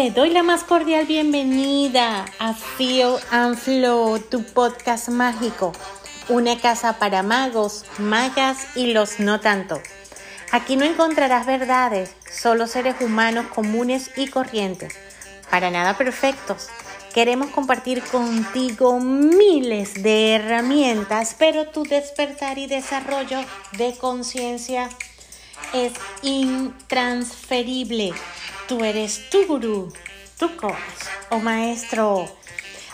Te doy la más cordial bienvenida a Feel and Flow, tu podcast mágico, una casa para magos, magas y los no tanto. Aquí no encontrarás verdades, solo seres humanos comunes y corrientes, para nada perfectos. Queremos compartir contigo miles de herramientas, pero tu despertar y desarrollo de conciencia es intransferible. Tú eres tu gurú, tu coach o maestro.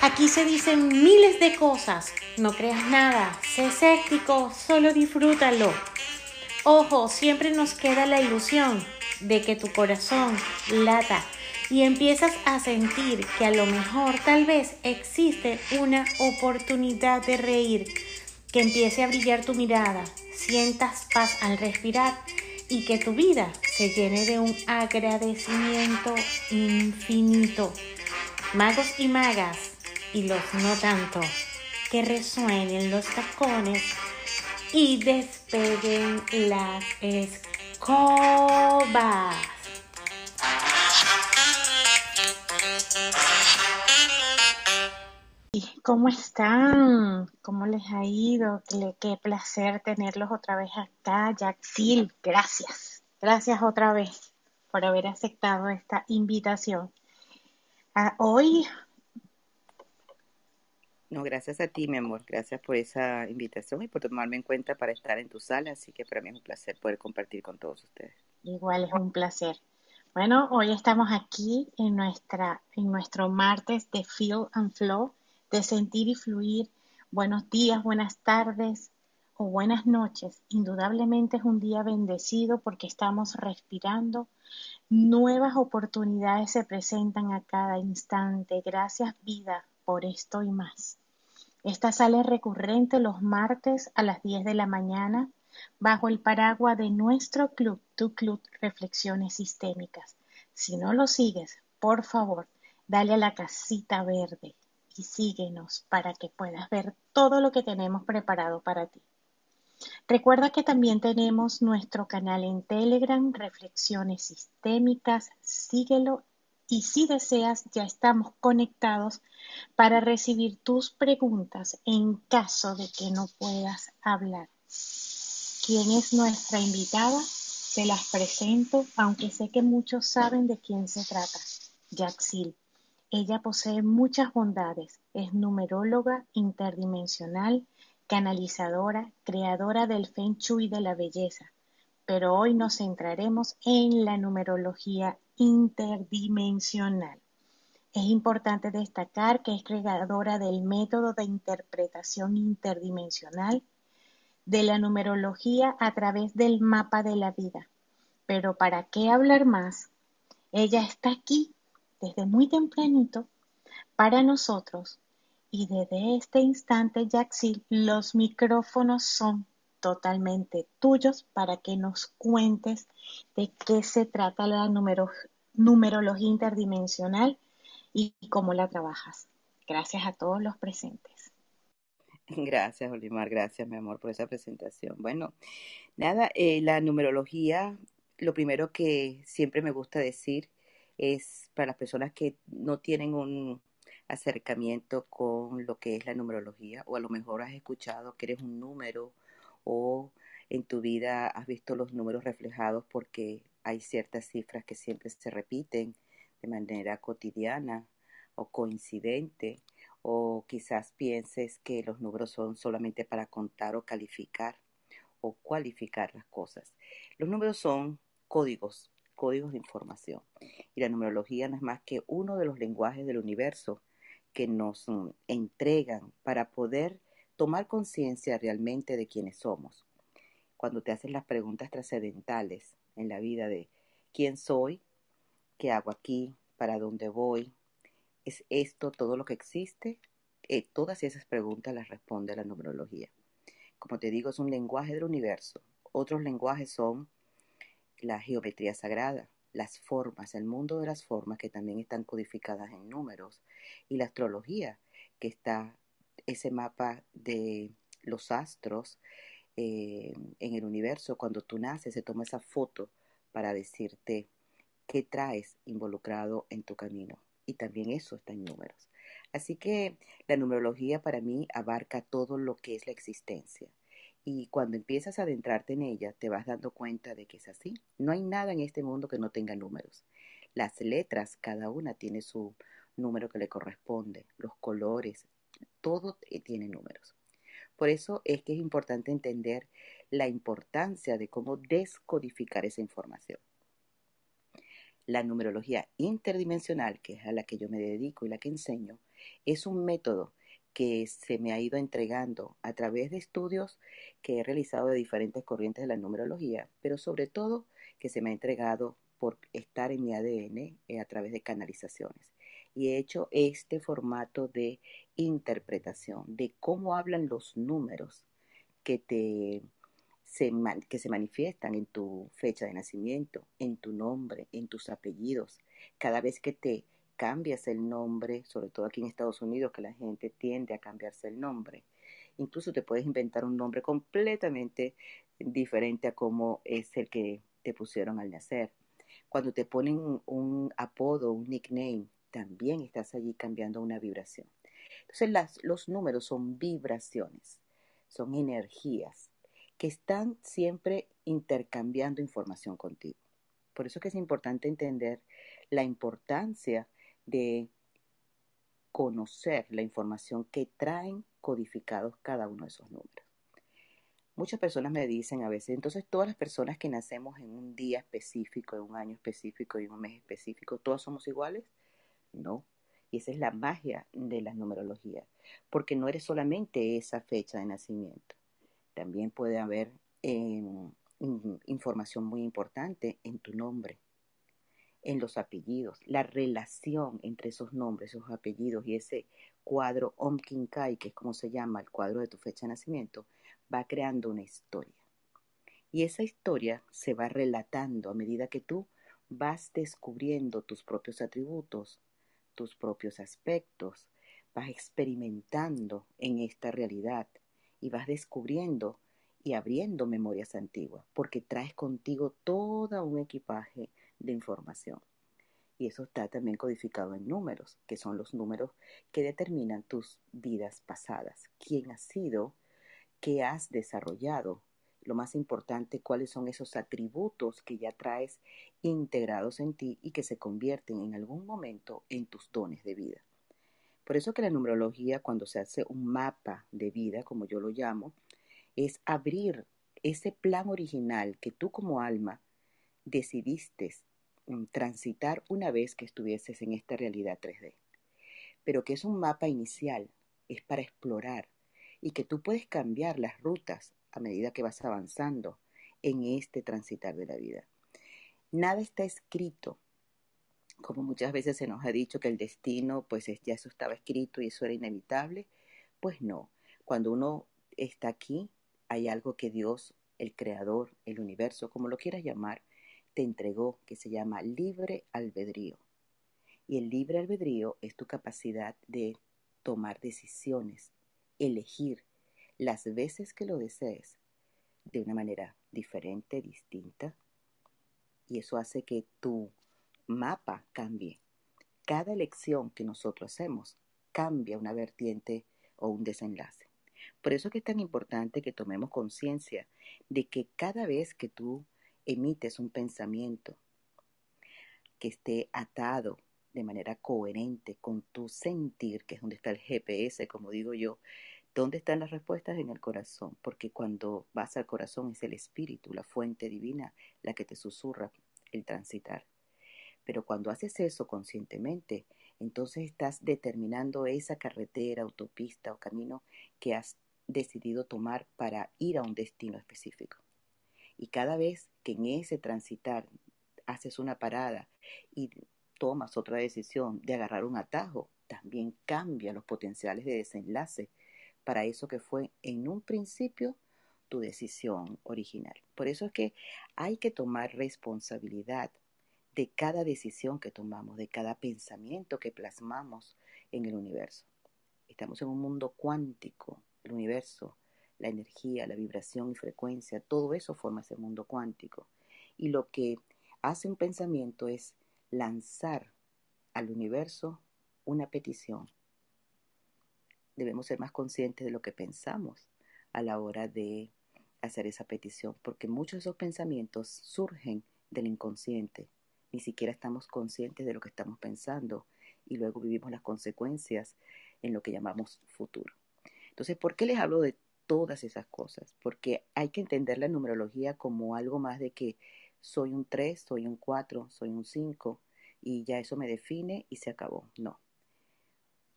Aquí se dicen miles de cosas. No creas nada. Sé escéptico, solo disfrútalo. Ojo, siempre nos queda la ilusión de que tu corazón lata y empiezas a sentir que a lo mejor tal vez existe una oportunidad de reír, que empiece a brillar tu mirada, sientas paz al respirar y que tu vida se llene de un agradecimiento infinito. Magos y magas, y los no tanto, que resuenen los tacones y despeguen las escobas. ¿Cómo están? ¿Cómo les ha ido? Qué, placer tenerlos otra vez acá. Jacksil, gracias. Gracias otra vez por haber aceptado esta invitación. Ah, hoy... No, gracias a ti, mi amor. Gracias por esa invitación y por tomarme en cuenta para estar en tu sala. Así que para mí es un placer poder compartir con todos ustedes. Igual es un placer. Bueno, hoy estamos aquí en, nuestra, en nuestro martes de Feel and Flow de sentir y fluir. Buenos días, buenas tardes o buenas noches. Indudablemente es un día bendecido porque estamos respirando. Nuevas oportunidades se presentan a cada instante. Gracias vida por esto y más. Esta sale recurrente los martes a las 10 de la mañana bajo el paraguas de nuestro club, tu club Reflexiones Sistémicas. Si no lo sigues, por favor, dale a la casita verde y síguenos para que puedas ver todo lo que tenemos preparado para ti. Recuerda que también tenemos nuestro canal en Telegram, Reflexiones Sistémicas, síguelo y si deseas ya estamos conectados para recibir tus preguntas en caso de que no puedas hablar. ¿Quién es nuestra invitada? Te las presento, aunque sé que muchos saben de quién se trata. Yaxil. Ella posee muchas bondades, es numeróloga interdimensional, canalizadora, creadora del Feng Shui de la belleza, pero hoy nos centraremos en la numerología interdimensional. Es importante destacar que es creadora del método de interpretación interdimensional de la numerología a través del mapa de la vida. Pero ¿para qué hablar más? Ella está aquí desde muy tempranito para nosotros y desde este instante, Jaxil, los micrófonos son totalmente tuyos para que nos cuentes de qué se trata la numerología interdimensional y cómo la trabajas. Gracias a todos los presentes. Gracias, Olimar. Gracias, mi amor, por esa presentación. Bueno, nada, eh, la numerología, lo primero que siempre me gusta decir es para las personas que no tienen un acercamiento con lo que es la numerología o a lo mejor has escuchado que eres un número o en tu vida has visto los números reflejados porque hay ciertas cifras que siempre se repiten de manera cotidiana o coincidente o quizás pienses que los números son solamente para contar o calificar o cualificar las cosas. Los números son códigos códigos de información. Y la numerología no es más que uno de los lenguajes del universo que nos mm, entregan para poder tomar conciencia realmente de quiénes somos. Cuando te haces las preguntas trascendentales en la vida de quién soy, qué hago aquí, para dónde voy, ¿es esto todo lo que existe? Eh, todas esas preguntas las responde la numerología. Como te digo, es un lenguaje del universo. Otros lenguajes son la geometría sagrada, las formas, el mundo de las formas que también están codificadas en números y la astrología que está ese mapa de los astros eh, en el universo, cuando tú naces, se toma esa foto para decirte qué traes involucrado en tu camino. Y también eso está en números. Así que la numerología para mí abarca todo lo que es la existencia. Y cuando empiezas a adentrarte en ella, te vas dando cuenta de que es así. No hay nada en este mundo que no tenga números. Las letras, cada una tiene su número que le corresponde, los colores, todo tiene números. Por eso es que es importante entender la importancia de cómo descodificar esa información. La numerología interdimensional, que es a la que yo me dedico y la que enseño, es un método que se me ha ido entregando a través de estudios que he realizado de diferentes corrientes de la numerología, pero sobre todo que se me ha entregado por estar en mi ADN eh, a través de canalizaciones. Y he hecho este formato de interpretación de cómo hablan los números que te se, que se manifiestan en tu fecha de nacimiento, en tu nombre, en tus apellidos. Cada vez que te cambias el nombre, sobre todo aquí en Estados Unidos, que la gente tiende a cambiarse el nombre. Incluso te puedes inventar un nombre completamente diferente a como es el que te pusieron al nacer. Cuando te ponen un apodo, un nickname, también estás allí cambiando una vibración. Entonces los números son vibraciones, son energías que están siempre intercambiando información contigo. Por eso que es importante entender la importancia de conocer la información que traen codificados cada uno de esos números. Muchas personas me dicen a veces, entonces todas las personas que nacemos en un día específico, en un año específico y en un mes específico, ¿todas somos iguales? No. Y esa es la magia de la numerología, porque no eres solamente esa fecha de nacimiento. También puede haber em, información muy importante en tu nombre, en los apellidos, la relación entre esos nombres, esos apellidos y ese cuadro Omkinkai, que es como se llama el cuadro de tu fecha de nacimiento, va creando una historia. Y esa historia se va relatando a medida que tú vas descubriendo tus propios atributos, tus propios aspectos, vas experimentando en esta realidad y vas descubriendo y abriendo memorias antiguas, porque traes contigo todo un equipaje de información. Y eso está también codificado en números, que son los números que determinan tus vidas pasadas, quién has sido, qué has desarrollado, lo más importante, cuáles son esos atributos que ya traes integrados en ti y que se convierten en algún momento en tus dones de vida. Por eso que la numerología, cuando se hace un mapa de vida, como yo lo llamo, es abrir ese plan original que tú como alma decidiste mm, transitar una vez que estuvieses en esta realidad 3D. Pero que es un mapa inicial, es para explorar y que tú puedes cambiar las rutas a medida que vas avanzando en este transitar de la vida. Nada está escrito, como muchas veces se nos ha dicho que el destino, pues ya eso estaba escrito y eso era inevitable, pues no. Cuando uno está aquí, hay algo que Dios, el Creador, el universo, como lo quieras llamar, te entregó, que se llama libre albedrío. Y el libre albedrío es tu capacidad de tomar decisiones, elegir las veces que lo desees de una manera diferente, distinta. Y eso hace que tu mapa cambie. Cada elección que nosotros hacemos cambia una vertiente o un desenlace. Por eso es que es tan importante que tomemos conciencia de que cada vez que tú emites un pensamiento que esté atado de manera coherente con tu sentir, que es donde está el GPS, como digo yo, ¿Dónde están las respuestas? En el corazón, porque cuando vas al corazón es el espíritu, la fuente divina, la que te susurra el transitar. Pero cuando haces eso conscientemente, entonces estás determinando esa carretera, autopista o camino que has decidido tomar para ir a un destino específico. Y cada vez que en ese transitar haces una parada y tomas otra decisión de agarrar un atajo, también cambia los potenciales de desenlace para eso que fue en un principio tu decisión original. Por eso es que hay que tomar responsabilidad de cada decisión que tomamos, de cada pensamiento que plasmamos en el universo. Estamos en un mundo cuántico, el universo, la energía, la vibración y frecuencia, todo eso forma ese mundo cuántico. Y lo que hace un pensamiento es lanzar al universo una petición. Debemos ser más conscientes de lo que pensamos a la hora de hacer esa petición, porque muchos de esos pensamientos surgen del inconsciente. Ni siquiera estamos conscientes de lo que estamos pensando y luego vivimos las consecuencias en lo que llamamos futuro. Entonces, ¿por qué les hablo de todas esas cosas? Porque hay que entender la numerología como algo más de que soy un 3, soy un 4, soy un 5 y ya eso me define y se acabó. No.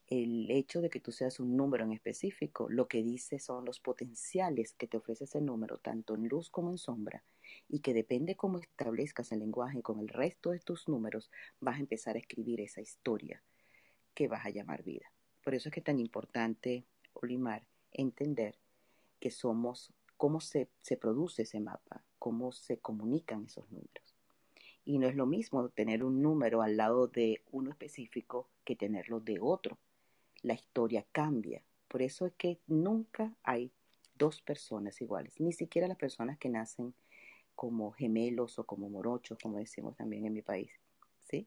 El hecho de que tú seas un número en específico, lo que dice son los potenciales que te ofrece ese número, tanto en luz como en sombra, y que depende cómo establezcas el lenguaje con el resto de tus números, vas a empezar a escribir esa historia que vas a llamar vida. Por eso es que es tan importante, Olimar, entender que somos, cómo se, se produce ese mapa, cómo se comunican esos números. Y no es lo mismo tener un número al lado de uno específico que tenerlo de otro. La historia cambia. Por eso es que nunca hay dos personas iguales, ni siquiera las personas que nacen como gemelos o como morochos, como decimos también en mi país, ¿sí?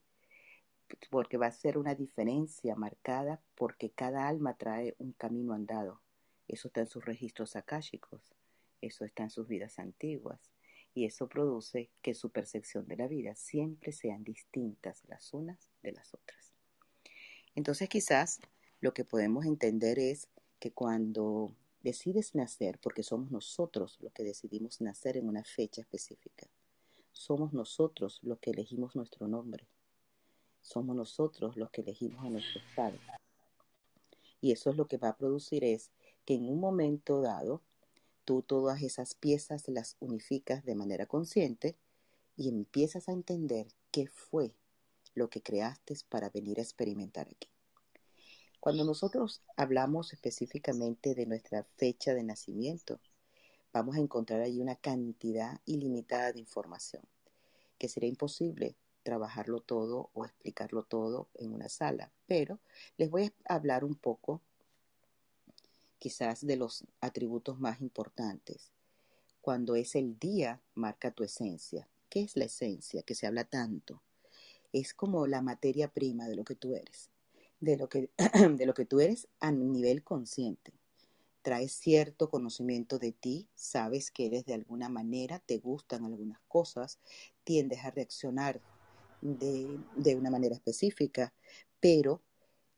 Porque va a ser una diferencia marcada porque cada alma trae un camino andado. Eso está en sus registros akáshicos, eso está en sus vidas antiguas y eso produce que su percepción de la vida siempre sean distintas las unas de las otras. Entonces quizás lo que podemos entender es que cuando decides nacer, porque somos nosotros los que decidimos nacer en una fecha específica, somos nosotros los que elegimos nuestro nombre, somos nosotros los que elegimos a nuestro padre. Y eso es lo que va a producir es que en un momento dado tú todas esas piezas las unificas de manera consciente y empiezas a entender qué fue lo que creaste para venir a experimentar aquí. Cuando nosotros hablamos específicamente de nuestra fecha de nacimiento, vamos a encontrar ahí una cantidad ilimitada de información, que sería imposible trabajarlo todo o explicarlo todo en una sala, pero les voy a hablar un poco quizás de los atributos más importantes. Cuando es el día, marca tu esencia. ¿Qué es la esencia que se habla tanto? Es como la materia prima de lo que tú eres, de lo que, de lo que tú eres a nivel consciente. Traes cierto conocimiento de ti, sabes que eres de alguna manera, te gustan algunas cosas, tiendes a reaccionar de, de una manera específica, pero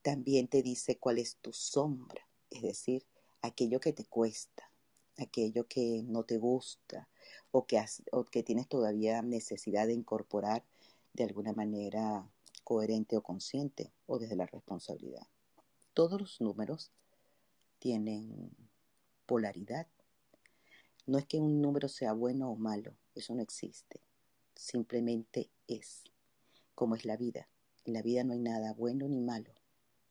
también te dice cuál es tu sombra, es decir, aquello que te cuesta, aquello que no te gusta o que, o que tienes todavía necesidad de incorporar de alguna manera coherente o consciente o desde la responsabilidad. Todos los números tienen polaridad. No es que un número sea bueno o malo, eso no existe. Simplemente es, como es la vida. En la vida no hay nada bueno ni malo,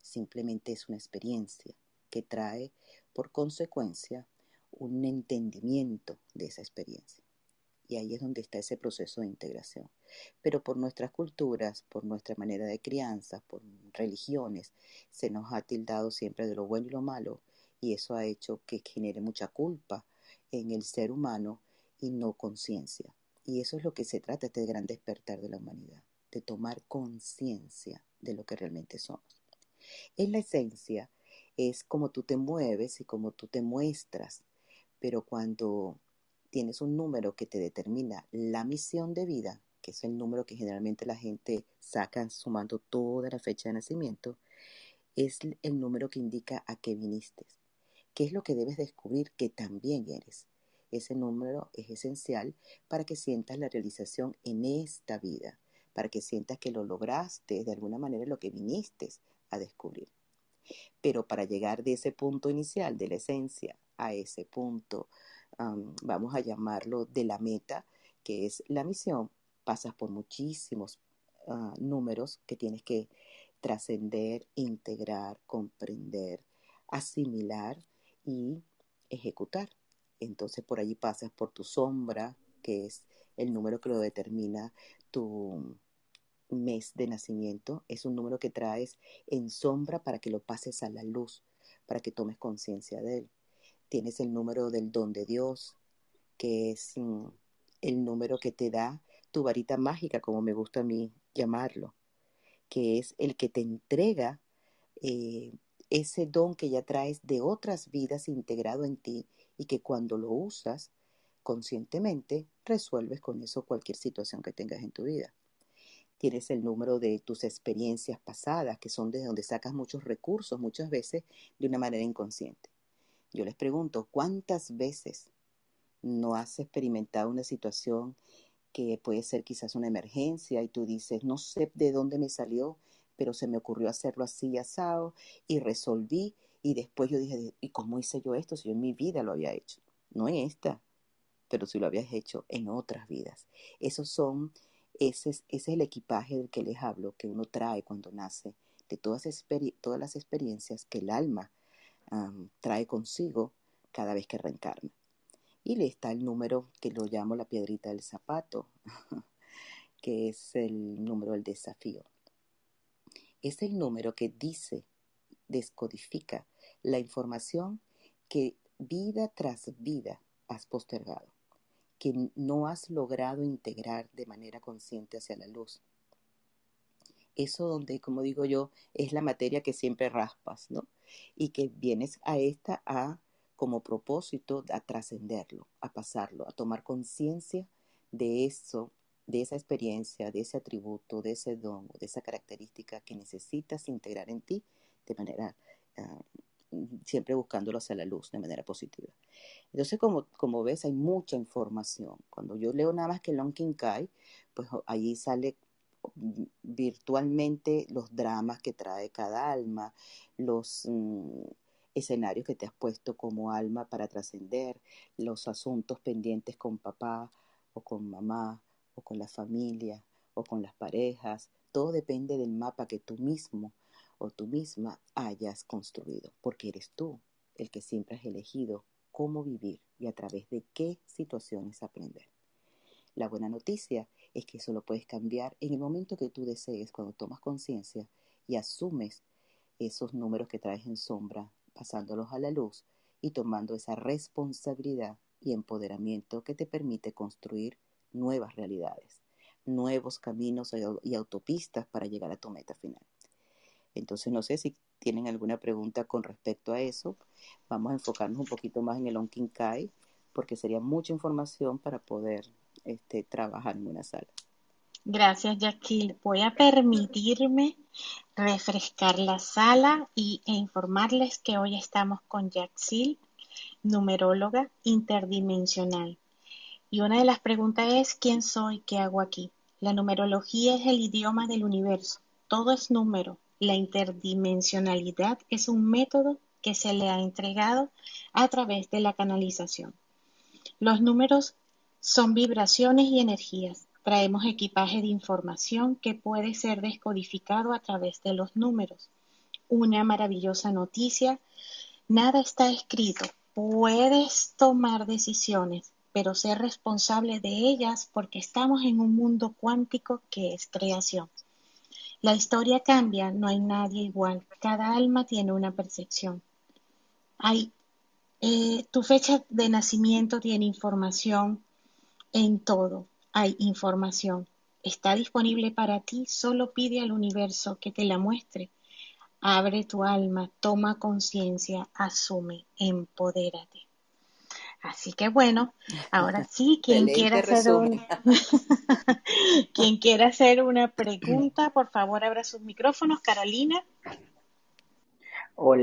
simplemente es una experiencia que trae por consecuencia un entendimiento de esa experiencia. Y ahí es donde está ese proceso de integración. Pero por nuestras culturas, por nuestra manera de crianza, por religiones, se nos ha tildado siempre de lo bueno y lo malo y eso ha hecho que genere mucha culpa en el ser humano y no conciencia. Y eso es lo que se trata este gran despertar de la humanidad, de tomar conciencia de lo que realmente somos. En la esencia, es como tú te mueves y como tú te muestras. Pero cuando tienes un número que te determina la misión de vida, que es el número que generalmente la gente saca sumando toda la fecha de nacimiento, es el número que indica a qué viniste. ¿Qué es lo que debes descubrir que también eres? Ese número es esencial para que sientas la realización en esta vida, para que sientas que lo lograste de alguna manera lo que viniste a descubrir. Pero para llegar de ese punto inicial, de la esencia, a ese punto, vamos a llamarlo de la meta, que es la misión, pasas por muchísimos ah, números que tienes que trascender, integrar, comprender, asimilar y ejecutar. Entonces por allí pasas por tu sombra, que es el número que lo determina tu, mes de nacimiento es un número que traes en sombra para que lo pases a la luz, para que tomes conciencia de él. Tienes el número del don de Dios, que es mm, el número que te da tu varita mágica, como me gusta a mí llamarlo, que es el que te entrega eh, ese don que ya traes de otras vidas integrado en ti y que cuando lo usas conscientemente resuelves con eso cualquier situación que tengas en tu vida. Tienes el número de tus experiencias pasadas, que son de donde sacas muchos recursos, muchas veces de una manera inconsciente. Yo les pregunto, ¿cuántas veces no has experimentado una situación que puede ser quizás una emergencia y tú dices, no sé de dónde me salió, pero se me ocurrió hacerlo así asado y resolví y después yo dije, ¿y cómo hice yo esto si yo en mi vida lo había hecho? No en esta, pero si lo habías hecho en otras vidas. Esos son, ese es, el equipaje del que les hablo, que uno trae cuando nace, de todas, todas las experiencias que el alma trae consigo cada vez que reencarna. Y le está el número que lo llamo la piedrita del zapato, que es el número del desafío. Es el número que dice, descodifica la información que vida tras vida has postergado, que no has logrado integrar de manera consciente hacia la luz. Eso donde, como digo yo, es la materia que siempre raspas, ¿no? Y que vienes a esta a como propósito a trascenderlo, a pasarlo, a tomar conciencia de eso, de esa experiencia, de ese atributo, de ese don, de esa característica que necesitas integrar en ti de manera, ah, siempre buscándolo hacia la luz, de manera positiva. Entonces, como, como ves, hay mucha información. Cuando yo leo nada más que Long King Kai, pues ahí sale virtualmente los dramas que trae cada alma, los mm, escenarios que te has puesto como alma para trascender, los asuntos pendientes con papá o con mamá o con la familia o con las parejas. Todo depende del mapa que tú mismo tú misma hayas construido, porque eres tú el que siempre has elegido cómo vivir y a través de qué situaciones aprender. La buena noticia es que eso lo puedes cambiar en el momento que tú desees, cuando tomas conciencia y asumes esos números que traes en sombra, pasándolos a la luz y tomando esa responsabilidad y empoderamiento que te permite construir nuevas realidades, nuevos caminos y autopistas para llegar a tu meta final. Entonces, no sé si tienen alguna pregunta con respecto a eso. Vamos a enfocarnos un poquito más en el Onkin Kai, porque sería mucha información para poder este, trabajar en una sala. Gracias, Jacqueline. Voy a permitirme refrescar la sala y, e informarles que hoy estamos con Jaxil, numeróloga interdimensional. Y una de las preguntas es, ¿quién soy? ¿Qué hago aquí? La numerología es el idioma del universo. Todo es número. La interdimensionalidad es un método que se le ha entregado a través de la canalización. Los números son vibraciones y energías. Traemos equipaje de información que puede ser descodificado a través de los números. Una maravillosa noticia. Nada está escrito. Puedes tomar decisiones pero ser responsable de ellas porque estamos en un mundo cuántico que es creación. La historia cambia, no hay nadie igual, cada alma tiene una percepción. Hay, eh, tu fecha de nacimiento tiene información en todo, hay información. Está disponible para ti, solo pide al universo que te la muestre. Abre tu alma, toma conciencia, asume, empodérate. Así que bueno, ahora sí, quien quiera hacer quien quiera hacer una pregunta, por favor abra sus micrófonos. Carolina. Hola.